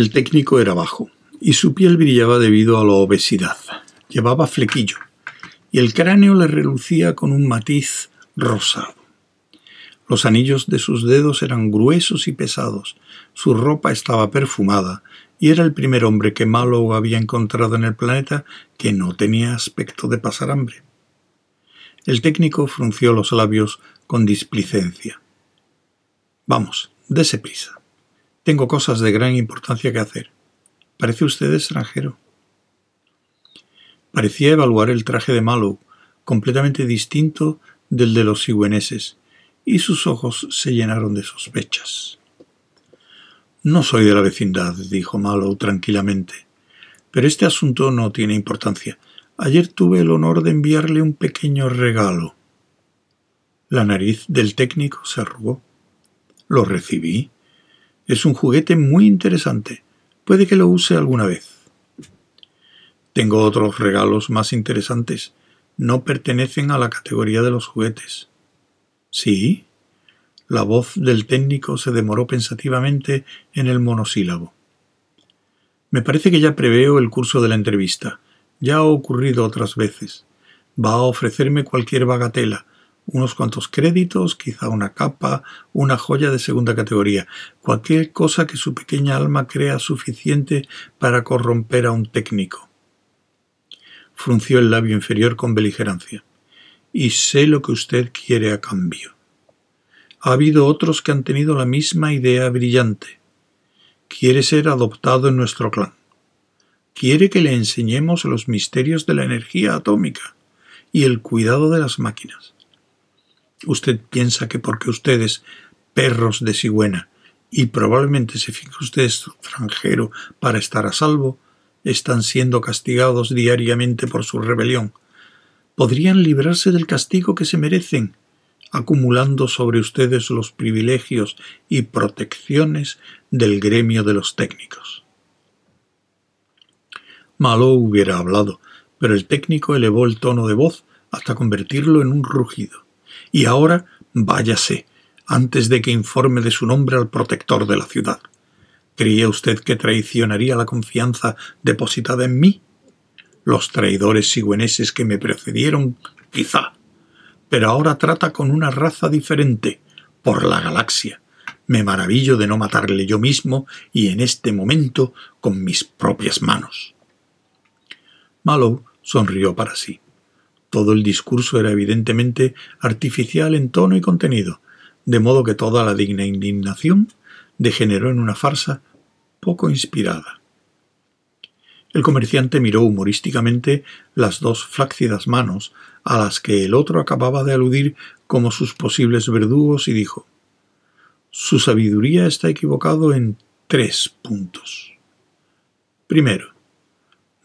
El técnico era bajo, y su piel brillaba debido a la obesidad. Llevaba flequillo, y el cráneo le relucía con un matiz rosado. Los anillos de sus dedos eran gruesos y pesados, su ropa estaba perfumada, y era el primer hombre que Mallow había encontrado en el planeta que no tenía aspecto de pasar hambre. El técnico frunció los labios con displicencia. Vamos, dése prisa. Tengo cosas de gran importancia que hacer. Parece usted extranjero. Parecía evaluar el traje de Mallow, completamente distinto del de los sigüeneses, y sus ojos se llenaron de sospechas. No soy de la vecindad, dijo Mallow tranquilamente, pero este asunto no tiene importancia. Ayer tuve el honor de enviarle un pequeño regalo. La nariz del técnico se arrugó. Lo recibí. Es un juguete muy interesante. Puede que lo use alguna vez. Tengo otros regalos más interesantes. No pertenecen a la categoría de los juguetes. ¿Sí? La voz del técnico se demoró pensativamente en el monosílabo. Me parece que ya preveo el curso de la entrevista. Ya ha ocurrido otras veces. Va a ofrecerme cualquier bagatela, unos cuantos créditos, quizá una capa, una joya de segunda categoría, cualquier cosa que su pequeña alma crea suficiente para corromper a un técnico. Frunció el labio inferior con beligerancia y sé lo que usted quiere a cambio. Ha habido otros que han tenido la misma idea brillante. Quiere ser adoptado en nuestro clan. Quiere que le enseñemos los misterios de la energía atómica y el cuidado de las máquinas. Usted piensa que porque ustedes, perros de cigüena, y probablemente se fije usted extranjero para estar a salvo, están siendo castigados diariamente por su rebelión, podrían librarse del castigo que se merecen, acumulando sobre ustedes los privilegios y protecciones del gremio de los técnicos. Malo hubiera hablado, pero el técnico elevó el tono de voz hasta convertirlo en un rugido. Y ahora váyase, antes de que informe de su nombre al protector de la ciudad. ¿Creía usted que traicionaría la confianza depositada en mí? los traidores sigüeneses que me precedieron, quizá. Pero ahora trata con una raza diferente, por la galaxia. Me maravillo de no matarle yo mismo y en este momento con mis propias manos. Mallow sonrió para sí. Todo el discurso era evidentemente artificial en tono y contenido, de modo que toda la digna indignación degeneró en una farsa poco inspirada. El comerciante miró humorísticamente las dos flácidas manos a las que el otro acababa de aludir como sus posibles verdugos y dijo Su sabiduría está equivocado en tres puntos. Primero,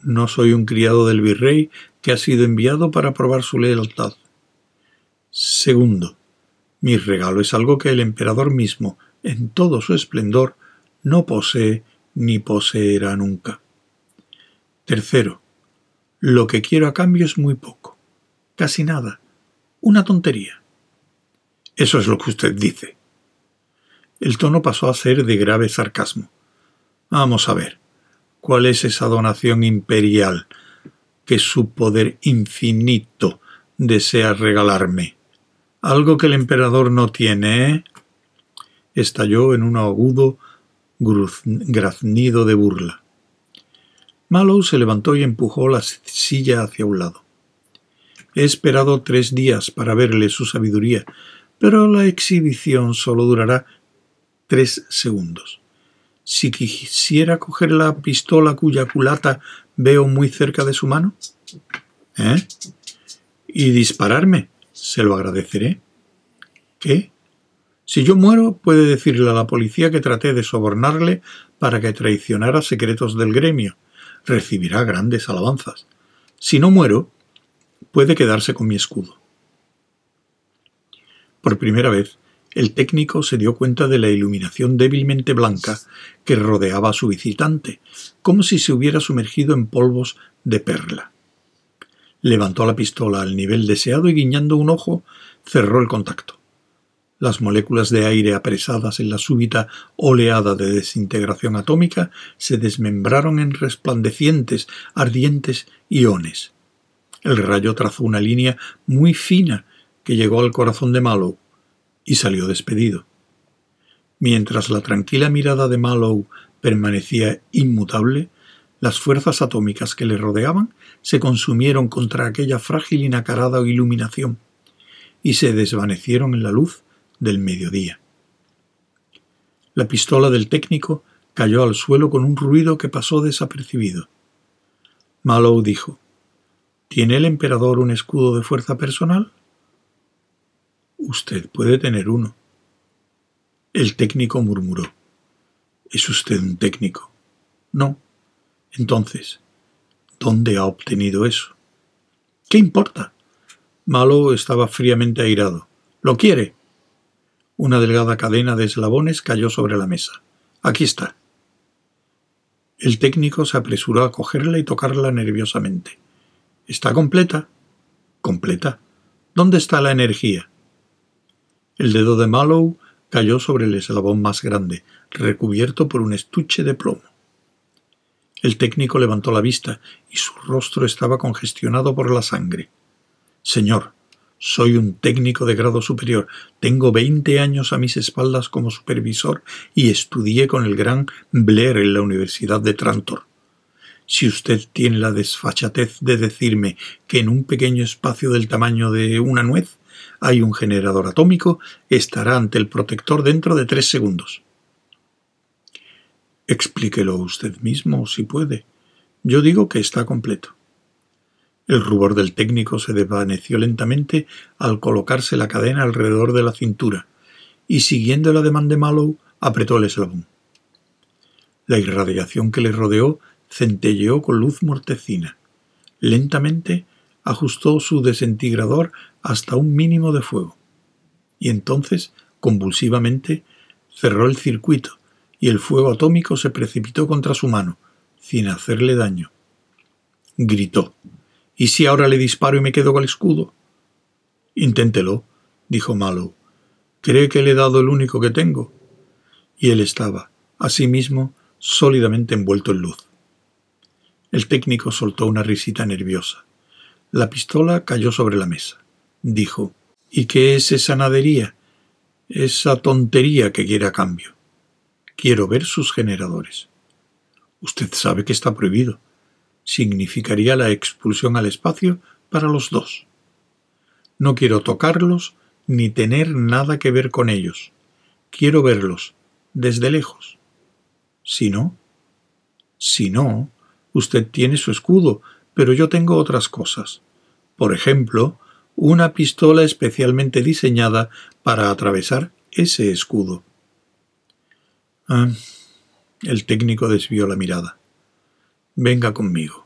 no soy un criado del virrey que ha sido enviado para probar su lealtad. Segundo, mi regalo es algo que el emperador mismo, en todo su esplendor, no posee ni poseerá nunca. Tercero, lo que quiero a cambio es muy poco, casi nada, una tontería. Eso es lo que usted dice. El tono pasó a ser de grave sarcasmo. Vamos a ver, ¿cuál es esa donación imperial que su poder infinito desea regalarme? Algo que el emperador no tiene, ¿eh? Estalló en un agudo graznido de burla. Mallow se levantó y empujó la silla hacia un lado. He esperado tres días para verle su sabiduría, pero la exhibición solo durará tres segundos. Si quisiera coger la pistola cuya culata veo muy cerca de su mano, ¿eh? Y dispararme, se lo agradeceré. ¿Qué? Si yo muero, puede decirle a la policía que traté de sobornarle para que traicionara secretos del gremio recibirá grandes alabanzas. Si no muero, puede quedarse con mi escudo. Por primera vez, el técnico se dio cuenta de la iluminación débilmente blanca que rodeaba a su visitante, como si se hubiera sumergido en polvos de perla. Levantó la pistola al nivel deseado y guiñando un ojo, cerró el contacto. Las moléculas de aire apresadas en la súbita oleada de desintegración atómica se desmembraron en resplandecientes, ardientes iones. El rayo trazó una línea muy fina que llegó al corazón de Mallow y salió despedido. Mientras la tranquila mirada de Mallow permanecía inmutable, las fuerzas atómicas que le rodeaban se consumieron contra aquella frágil y nacarada iluminación y se desvanecieron en la luz del mediodía. La pistola del técnico cayó al suelo con un ruido que pasó desapercibido. Mallow dijo ¿Tiene el emperador un escudo de fuerza personal? Usted puede tener uno. El técnico murmuró. ¿Es usted un técnico? No. Entonces, ¿dónde ha obtenido eso? ¿Qué importa? Malo estaba fríamente airado. ¿Lo quiere? Una delgada cadena de eslabones cayó sobre la mesa. Aquí está. El técnico se apresuró a cogerla y tocarla nerviosamente. ¿Está completa? Completa. ¿Dónde está la energía? El dedo de Mallow cayó sobre el eslabón más grande, recubierto por un estuche de plomo. El técnico levantó la vista y su rostro estaba congestionado por la sangre. Señor, soy un técnico de grado superior. Tengo veinte años a mis espaldas como supervisor y estudié con el gran Blair en la Universidad de Trantor. Si usted tiene la desfachatez de decirme que en un pequeño espacio del tamaño de una nuez hay un generador atómico, estará ante el protector dentro de tres segundos. Explíquelo usted mismo, si puede. Yo digo que está completo. El rubor del técnico se desvaneció lentamente al colocarse la cadena alrededor de la cintura, y siguiendo el ademán de Mallow, apretó el eslabón. La irradiación que le rodeó centelleó con luz mortecina. Lentamente ajustó su desintegrador hasta un mínimo de fuego. Y entonces, convulsivamente, cerró el circuito y el fuego atómico se precipitó contra su mano, sin hacerle daño. Gritó. ¿Y si ahora le disparo y me quedo con el escudo? Inténtelo, dijo Mallow. ¿Cree que le he dado el único que tengo? Y él estaba, asimismo, sólidamente envuelto en luz. El técnico soltó una risita nerviosa. La pistola cayó sobre la mesa. Dijo, ¿Y qué es esa nadería? Esa tontería que quiere a cambio. Quiero ver sus generadores. Usted sabe que está prohibido. Significaría la expulsión al espacio para los dos. No quiero tocarlos ni tener nada que ver con ellos. Quiero verlos desde lejos. Si no, si no, usted tiene su escudo, pero yo tengo otras cosas. Por ejemplo, una pistola especialmente diseñada para atravesar ese escudo. Ah, el técnico desvió la mirada. Venga conmigo.